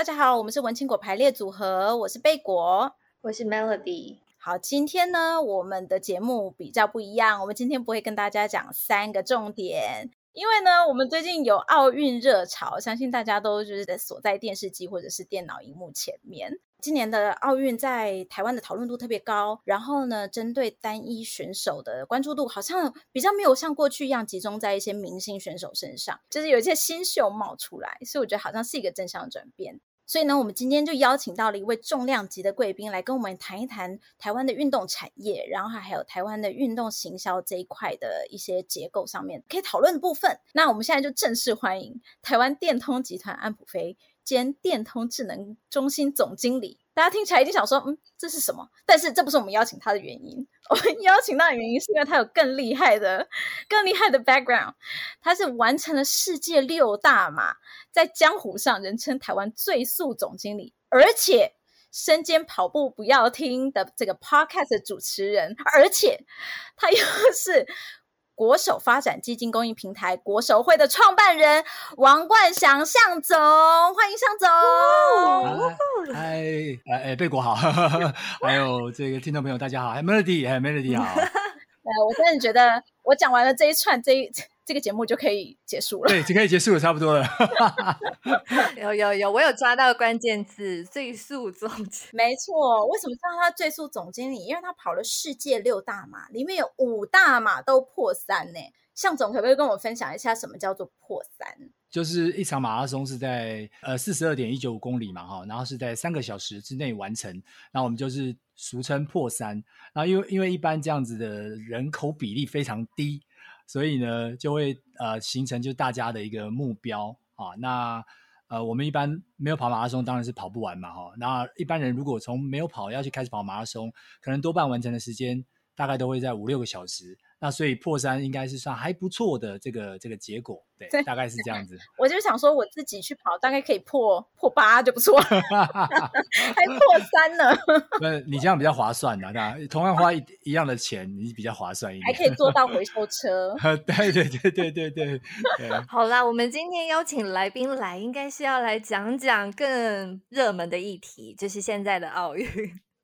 大家好，我们是文青果排列组合，我是贝果，我是 Melody。好，今天呢，我们的节目比较不一样，我们今天不会跟大家讲三个重点。因为呢，我们最近有奥运热潮，相信大家都就是在锁在电视机或者是电脑荧幕前面。今年的奥运在台湾的讨论度特别高，然后呢，针对单一选手的关注度好像比较没有像过去一样集中在一些明星选手身上，就是有一些新秀冒出来，所以我觉得好像是一个正向转变。所以呢，我们今天就邀请到了一位重量级的贵宾来跟我们谈一谈台湾的运动产业，然后还有台湾的运动行销这一块的一些结构上面可以讨论的部分。那我们现在就正式欢迎台湾电通集团安普飞兼电通智能中心总经理。大家听起来一定想说，嗯，这是什么？但是这不是我们邀请他的原因。我们邀请他的原因是因为他有更厉害的、更厉害的 background。他是完成了世界六大马，在江湖上人称台湾最速总经理，而且身兼跑步不要听的这个 podcast 主持人，而且他又是。国手发展基金公益平台国手会的创办人王冠祥向总，欢迎向总。嗨，哎哎，贝果好，还有这个听众朋友大家好，还 Melody，还 Melody 好。哎，我真的觉得我讲完了这一串这一。这个节目就可以结束了，对，就可以结束了，差不多了。有有有，我有抓到关键字“最速总经理”。没错，为什么叫他最速总经理？因为他跑了世界六大马，里面有五大马都破三呢。向总可不可以跟我分享一下，什么叫做破三？就是一场马拉松是在呃四十二点一九五公里嘛，哈，然后是在三个小时之内完成，那我们就是俗称破三。然后因为因为一般这样子的人口比例非常低。所以呢，就会呃形成就大家的一个目标啊。那呃，我们一般没有跑马拉松，当然是跑不完嘛哈。那一般人如果从没有跑要去开始跑马拉松，可能多半完成的时间大概都会在五六个小时。那所以破三应该是算还不错的这个这个结果，对，对大概是这样子。我就想说，我自己去跑大概可以破破八就不错，还破三呢。那你这样比较划算的，那同样花一一样的钱，你比较划算一点，还可以坐到回收车。对对对对对对。好啦，我们今天邀请来宾来，应该是要来讲讲更热门的议题，就是现在的奥运。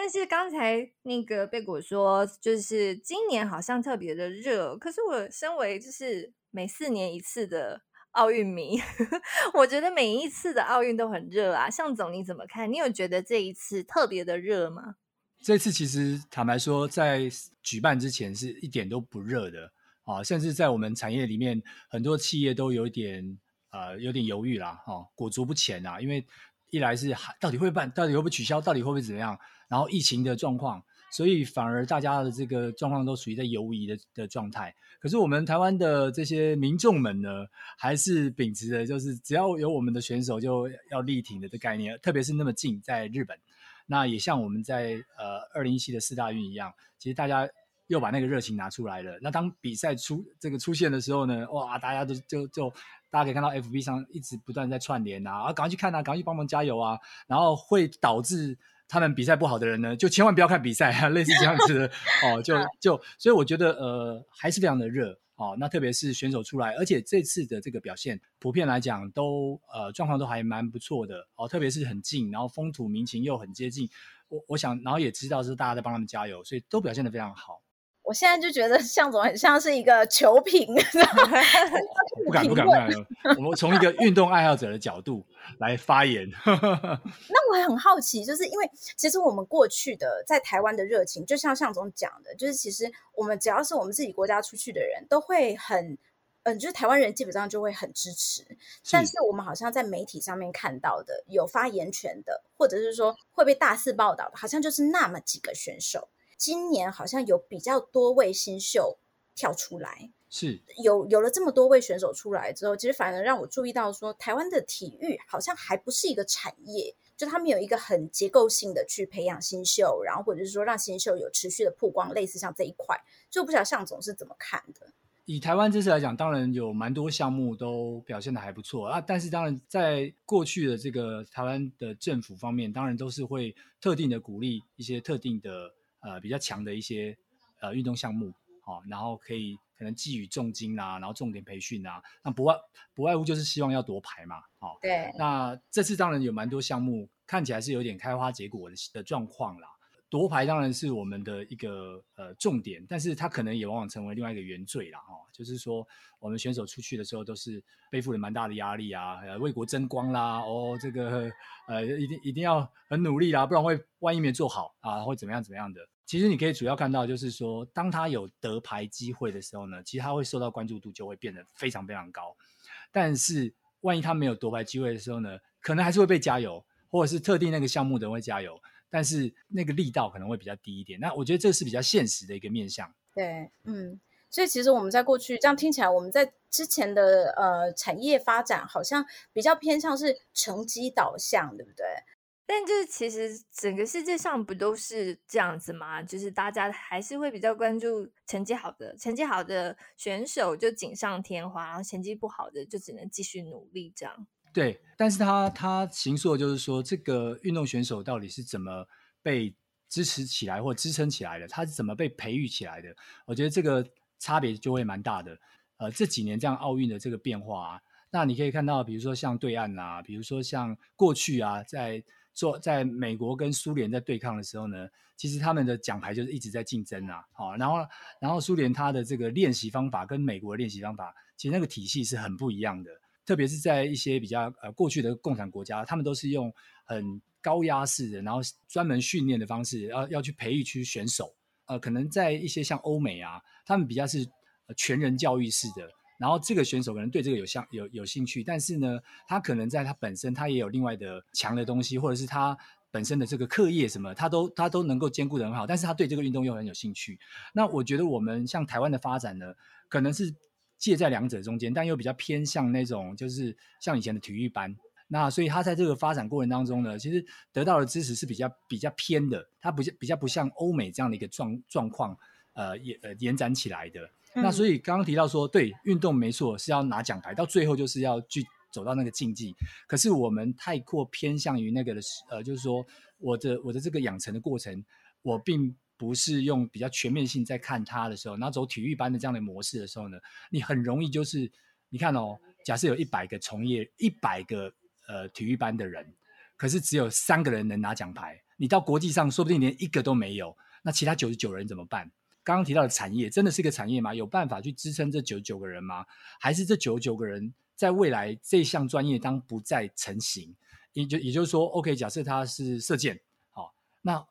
但是刚才那个贝果说，就是今年好像特别的热。可是我身为就是每四年一次的奥运迷，我觉得每一次的奥运都很热啊。向总你怎么看？你有觉得这一次特别的热吗？这次其实坦白说，在举办之前是一点都不热的啊，甚至在我们产业里面，很多企业都有点呃有点犹豫啦，哈、啊，裹足不前啊，因为一来是到底会办，到底会不会取消，到底会不会怎么样？然后疫情的状况，所以反而大家的这个状况都属于在犹疑的的状态。可是我们台湾的这些民众们呢，还是秉持着就是只要有我们的选手就要力挺的这概念，特别是那么近在日本，那也像我们在呃二零一七的四大运一样，其实大家又把那个热情拿出来了。那当比赛出这个出现的时候呢，哇，大家都就就大家可以看到 FB 上一直不断在串联啊，啊，赶快去看啊，赶快去帮忙加油啊，然后会导致。他们比赛不好的人呢，就千万不要看比赛啊，类似这样子的 哦，就就所以我觉得呃还是非常的热哦。那特别是选手出来，而且这次的这个表现普遍来讲都呃状况都还蛮不错的哦，特别是很近，然后风土民情又很接近，我我想然后也知道是大家在帮他们加油，所以都表现得非常好。我现在就觉得 向总很像是一个球评，不敢不敢不敢。我们从一个运动爱好者的角度来发言。那我还很好奇，就是因为其实我们过去的在台湾的热情，就像向总讲的，就是其实我们只要是我们自己国家出去的人都会很，嗯，就是台湾人基本上就会很支持。但是我们好像在媒体上面看到的有发言权的，或者是说会被大肆报道的，好像就是那么几个选手。今年好像有比较多位新秀跳出来，是有有了这么多位选手出来之后，其实反而让我注意到说，台湾的体育好像还不是一个产业，就他们有一个很结构性的去培养新秀，然后或者是说让新秀有持续的曝光，类似像这一块，就不晓得向总是怎么看的。以台湾这次来讲，当然有蛮多项目都表现的还不错啊，但是当然在过去的这个台湾的政府方面，当然都是会特定的鼓励一些特定的。呃，比较强的一些呃运动项目，好、哦，然后可以可能寄予重金啊，然后重点培训啊，那不外不外乎就是希望要夺牌嘛，哦，对。那这次当然有蛮多项目看起来是有点开花结果的的状况啦。夺牌当然是我们的一个呃重点，但是它可能也往往成为另外一个原罪啦，哈、哦，就是说我们选手出去的时候都是背负了蛮大的压力啊，呃，为国争光啦，哦，这个呃一定一定要很努力啦，不然会万一没做好啊，会怎么样怎么样的。其实你可以主要看到就是说，当他有得牌机会的时候呢，其实他会受到关注度就会变得非常非常高，但是万一他没有夺牌机会的时候呢，可能还是会被加油，或者是特定那个项目的会加油。但是那个力道可能会比较低一点，那我觉得这是比较现实的一个面向。对，嗯，所以其实我们在过去这样听起来，我们在之前的呃产业发展好像比较偏向是成绩导向，对不对？但就是其实整个世界上不都是这样子吗？就是大家还是会比较关注成绩好的，成绩好的选手就锦上添花，然后成绩不好的就只能继续努力这样。对，但是他他形塑就是说，这个运动选手到底是怎么被支持起来或支撑起来的？他是怎么被培育起来的？我觉得这个差别就会蛮大的。呃，这几年这样奥运的这个变化啊，那你可以看到，比如说像对岸啊，比如说像过去啊，在做在美国跟苏联在对抗的时候呢，其实他们的奖牌就是一直在竞争啊。好，然后然后苏联他的这个练习方法跟美国的练习方法，其实那个体系是很不一样的。特别是在一些比较呃过去的共产国家，他们都是用很高压式的，然后专门训练的方式，要要去培育出选手。呃，可能在一些像欧美啊，他们比较是全人教育式的，然后这个选手可能对这个有像有有兴趣，但是呢，他可能在他本身他也有另外的强的东西，或者是他本身的这个课业什么，他都他都能够兼顾得很好，但是他对这个运动又很有兴趣。那我觉得我们像台湾的发展呢，可能是。介在两者中间，但又比较偏向那种，就是像以前的体育班。那所以他在这个发展过程当中呢，其实得到的支持是比较比较偏的，他不比较不像欧美这样的一个状状况，呃，延呃延展起来的。嗯、那所以刚刚提到说，对运动没错是要拿奖牌，到最后就是要去走到那个竞技。可是我们太过偏向于那个的，呃，就是说我的我的这个养成的过程，我并。不是用比较全面性在看他的时候，然后走体育班的这样的模式的时候呢，你很容易就是你看哦，假设有一百个从业一百个呃体育班的人，可是只有三个人能拿奖牌，你到国际上说不定连一个都没有，那其他九十九人怎么办？刚刚提到的产业真的是一个产业吗？有办法去支撑这九十九个人吗？还是这九十九个人在未来这项专业当不再成型？也就也就是说，OK，假设他是射箭，好、哦，那。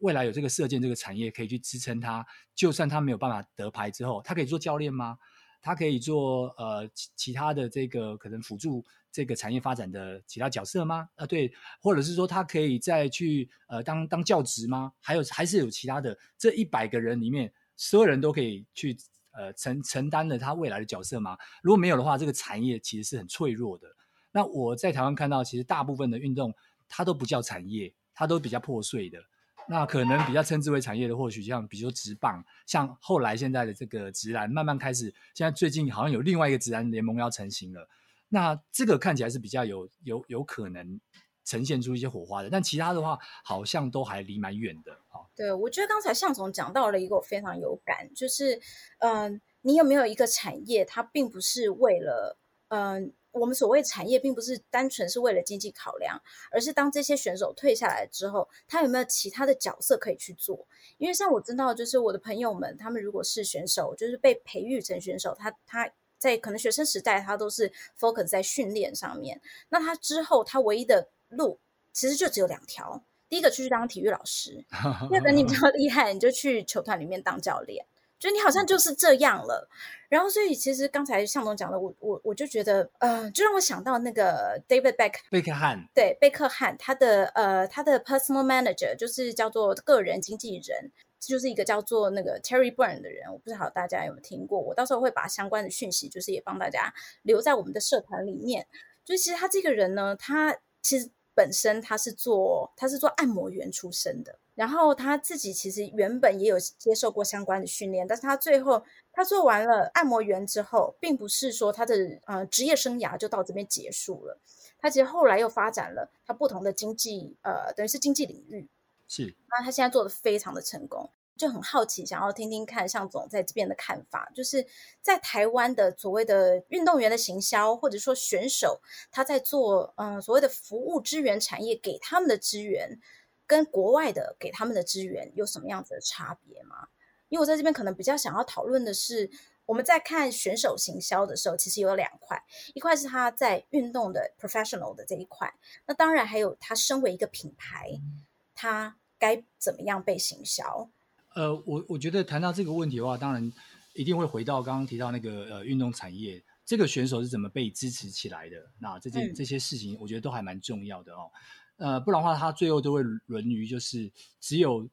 未来有这个射箭这个产业可以去支撑他，就算他没有办法得牌之后，他可以做教练吗？他可以做呃其其他的这个可能辅助这个产业发展的其他角色吗？啊、对，或者是说他可以再去呃当当教职吗？还有还是有其他的这一百个人里面，所有人都可以去呃承承担了他未来的角色吗？如果没有的话，这个产业其实是很脆弱的。那我在台湾看到，其实大部分的运动它都不叫产业，它都比较破碎的。那可能比较称之为产业的，或许像比如说直棒，像后来现在的这个直篮，慢慢开始，现在最近好像有另外一个直篮联盟要成型了。那这个看起来是比较有有有可能呈现出一些火花的，但其他的话好像都还离蛮远的。哈，对，我觉得刚才向总讲到了一个我非常有感，就是嗯、你有没有一个产业，它并不是为了嗯。我们所谓产业，并不是单纯是为了经济考量，而是当这些选手退下来之后，他有没有其他的角色可以去做？因为像我知道，就是我的朋友们，他们如果是选手，就是被培育成选手，他他在可能学生时代，他都是 focus 在训练上面。那他之后，他唯一的路其实就只有两条：第一个就去当体育老师；第二个，你比较厉害，你就去球团里面当教练。就你好像就是这样了，然后所以其实刚才向总讲的，我我我就觉得，呃，就让我想到那个 David Beck 贝克汉，对，贝克汉，他的呃他的 personal manager 就是叫做个人经纪人，就是一个叫做那个 Terry Burn 的人，我不知道大家有没有听过，我到时候会把相关的讯息，就是也帮大家留在我们的社团里面。就其实他这个人呢，他其实本身他是做他是做按摩员出身的。然后他自己其实原本也有接受过相关的训练，但是他最后他做完了按摩员之后，并不是说他的呃职业生涯就到这边结束了。他其实后来又发展了他不同的经济呃，等于是经济领域。是。那他现在做的非常的成功。就很好奇，想要听听看向总在这边的看法，就是在台湾的所谓的运动员的行销，或者说选手他在做嗯所谓的服务支援产业给他们的资源，跟国外的给他们的资源有什么样子的差别吗？因为我在这边可能比较想要讨论的是，我们在看选手行销的时候，其实有两块，一块是他在运动的 professional 的这一块，那当然还有他身为一个品牌，他该怎么样被行销。呃，我我觉得谈到这个问题的话，当然一定会回到刚刚提到那个呃运动产业，这个选手是怎么被支持起来的？那这些这些事情，我觉得都还蛮重要的哦。呃，不然的话，他最后都会沦于就是只有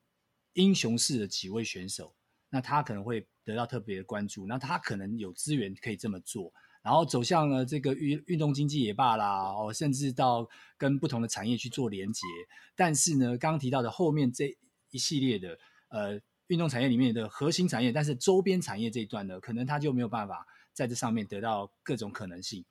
英雄式的几位选手，那他可能会得到特别的关注，那他可能有资源可以这么做，然后走向了这个运运动经济也罢啦，哦，甚至到跟不同的产业去做连接。但是呢，刚刚提到的后面这一系列的呃。运动产业里面的核心产业，但是周边产业这一段呢，可能他就没有办法在这上面得到各种可能性。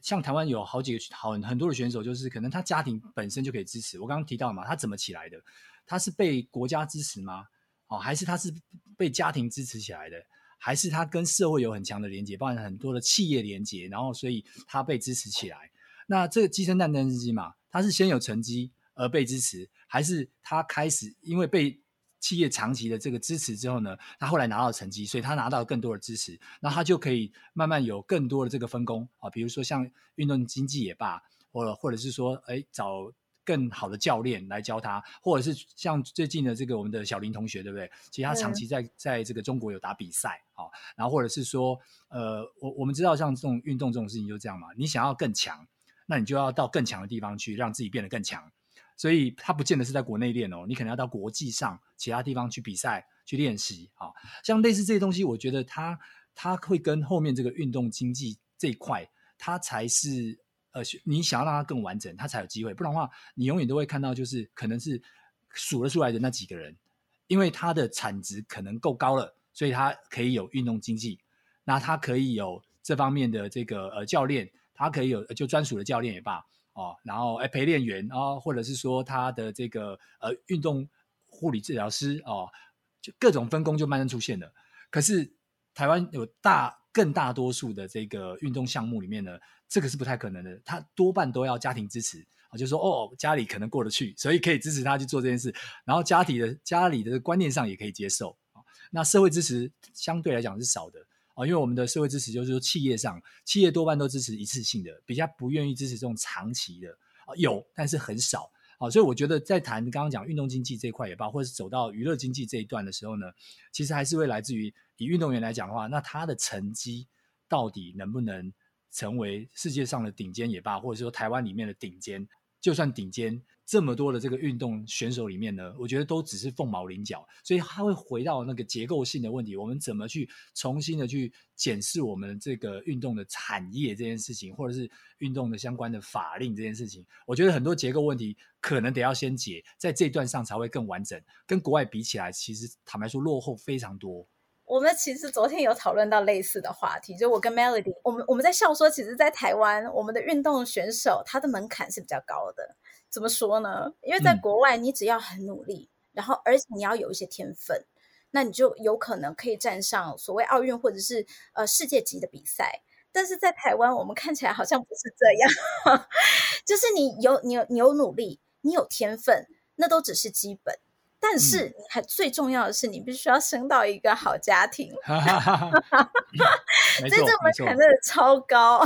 像台湾有好几个好很多的选手，就是可能他家庭本身就可以支持。我刚刚提到嘛，他怎么起来的？他是被国家支持吗？哦，还是他是被家庭支持起来的？还是他跟社会有很强的连接，包含很多的企业连接，然后所以他被支持起来？那这个鸡生蛋，蛋生鸡嘛，他是先有成绩而被支持，还是他开始因为被企业长期的这个支持之后呢，他后来拿到成绩，所以他拿到更多的支持，那他就可以慢慢有更多的这个分工啊，比如说像运动经济也罢，或者或者是说，哎，找更好的教练来教他，或者是像最近的这个我们的小林同学，对不对？其实他长期在在这个中国有打比赛啊，然后或者是说，呃，我我们知道像这种运动这种事情就这样嘛，你想要更强，那你就要到更强的地方去，让自己变得更强。所以他不见得是在国内练哦，你可能要到国际上其他地方去比赛去练习啊。像类似这些东西，我觉得它它会跟后面这个运动经济这一块，它才是呃，你想要让它更完整，它才有机会。不然的话，你永远都会看到就是可能是数得出来的那几个人，因为他的产值可能够高了，所以他可以有运动经济，那他可以有这方面的这个呃教练，他可以有就专属的教练也罢。哦，然后哎，陪练员啊、或者是说他的这个呃运动护理治疗师哦，就各种分工就慢慢出现了。可是台湾有大更大多数的这个运动项目里面呢，这个是不太可能的，他多半都要家庭支持啊，就说哦，家里可能过得去，所以可以支持他去做这件事，然后家里的家里的观念上也可以接受啊。那社会支持相对来讲是少的。啊因为我们的社会支持就是说，企业上企业多半都支持一次性的，比较不愿意支持这种长期的啊，有但是很少。啊，所以我觉得在谈刚刚讲运动经济这一块也罢，或者是走到娱乐经济这一段的时候呢，其实还是会来自于以运动员来讲的话，那他的成绩到底能不能成为世界上的顶尖也罢，或者说台湾里面的顶尖，就算顶尖。这么多的这个运动选手里面呢，我觉得都只是凤毛麟角，所以他会回到那个结构性的问题，我们怎么去重新的去检视我们这个运动的产业这件事情，或者是运动的相关的法令这件事情，我觉得很多结构问题可能得要先解，在这段上才会更完整。跟国外比起来，其实坦白说落后非常多。我们其实昨天有讨论到类似的话题，就我跟 Melody，我们我们在笑说，其实，在台湾，我们的运动选手他的门槛是比较高的。怎么说呢？因为在国外，你只要很努力，嗯、然后而且你要有一些天分，那你就有可能可以站上所谓奥运或者是呃世界级的比赛。但是在台湾，我们看起来好像不是这样，就是你有你有你有努力，你有天分，那都只是基本。但是你还最重要的是，你必须要生到一个好家庭，所以这个门槛真的超高。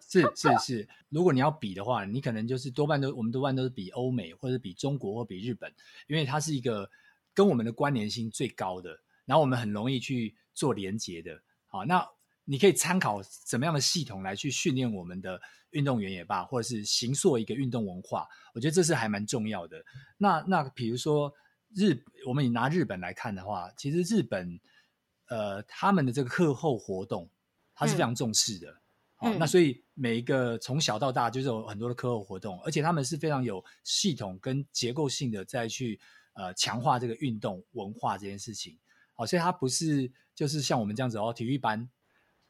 是是 是，如果你要比的话，你可能就是多半都我们多半都是比欧美，或者比中国，或比日本，因为它是一个跟我们的关联性最高的，然后我们很容易去做连接的。好，那你可以参考怎么样的系统来去训练我们的运动员也罢，或者是形塑一个运动文化，我觉得这是还蛮重要的。那那比如说日，我们以拿日本来看的话，其实日本呃他们的这个课后活动，他是非常重视的。嗯哦，那所以每一个从小到大就是有很多的课后活动，而且他们是非常有系统跟结构性的再去呃强化这个运动文化这件事情。好，所以它不是就是像我们这样子哦，体育班。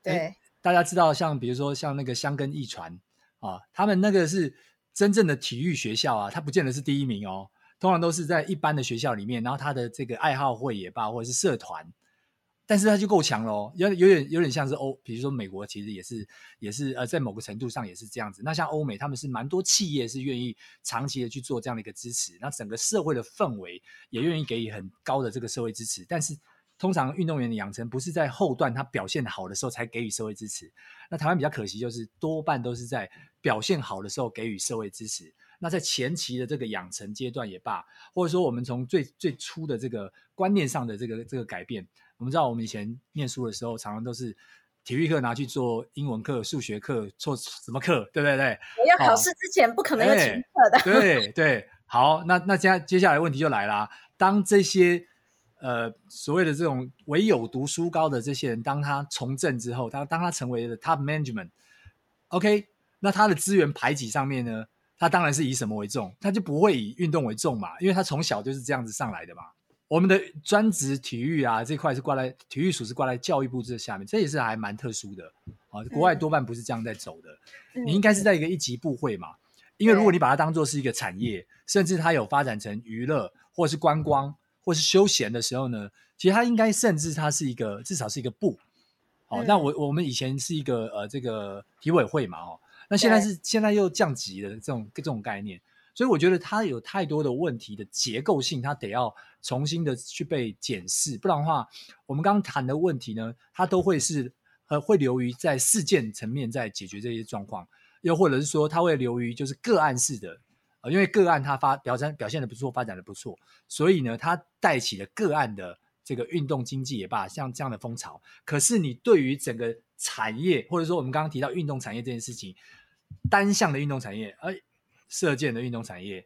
对，大家知道像比如说像那个香根一传啊，他们那个是真正的体育学校啊，它不见得是第一名哦，通常都是在一般的学校里面，然后他的这个爱好会也罢，或者是社团。但是他就够强喽，有有点有点像是欧，比如说美国其实也是也是呃，在某个程度上也是这样子。那像欧美，他们是蛮多企业是愿意长期的去做这样的一个支持，那整个社会的氛围也愿意给予很高的这个社会支持。但是通常运动员的养成不是在后段他表现好的时候才给予社会支持。那台湾比较可惜就是多半都是在表现好的时候给予社会支持。那在前期的这个养成阶段也罢，或者说我们从最最初的这个观念上的这个这个改变。我们知道，我们以前念书的时候，常常都是体育课拿去做英文课、数学课，做什么课，对不对？对，我要考试之前不可能有体育课的。哦、对对，好，那那接接下来问题就来啦，当这些呃所谓的这种唯有读书高的这些人，当他从政之后，当当他成为了 top management，OK，、okay, 那他的资源排挤上面呢，他当然是以什么为重？他就不会以运动为重嘛，因为他从小就是这样子上来的嘛。我们的专职体育啊，这块是挂在体育署，是挂在教育部这下面，这也是还蛮特殊的啊。国外多半不是这样在走的，嗯、你应该是在一个一级部会嘛。因为如果你把它当做是一个产业，甚至它有发展成娱乐或是观光或是休闲的时候呢，其实它应该甚至它是一个至少是一个部。哦，那我我们以前是一个呃这个体委会嘛，哦，那现在是现在又降级的这种这种概念。所以我觉得它有太多的问题的结构性，它得要重新的去被检视，不然的话，我们刚刚谈的问题呢，它都会是呃会流于在事件层面在解决这些状况，又或者是说它会流于就是个案式的，呃，因为个案它发表现表现的不错，发展的不错，所以呢，它带起了个案的这个运动经济也罢，像这样的风潮。可是你对于整个产业，或者说我们刚刚提到运动产业这件事情，单项的运动产业，哎。射箭的运动产业，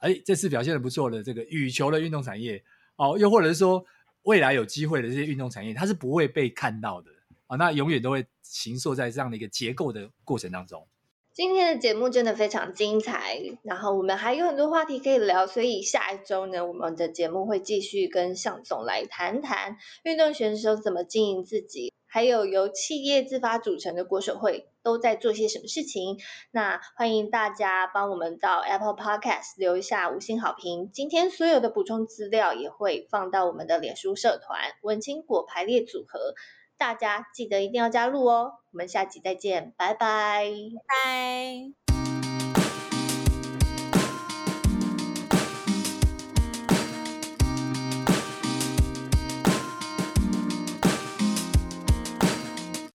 哎，这次表现的不错的这个羽球的运动产业，哦，又或者是说未来有机会的这些运动产业，它是不会被看到的啊，那永远都会行塑在这样的一个结构的过程当中。今天的节目真的非常精彩，然后我们还有很多话题可以聊，所以下一周呢，我们的节目会继续跟向总来谈谈运动选手怎么经营自己。还有由企业自发组成的国手会都在做些什么事情？那欢迎大家帮我们到 Apple Podcast 留一下五星好评。今天所有的补充资料也会放到我们的脸书社团“文青果排列组合”，大家记得一定要加入哦。我们下集再见，拜拜，拜拜。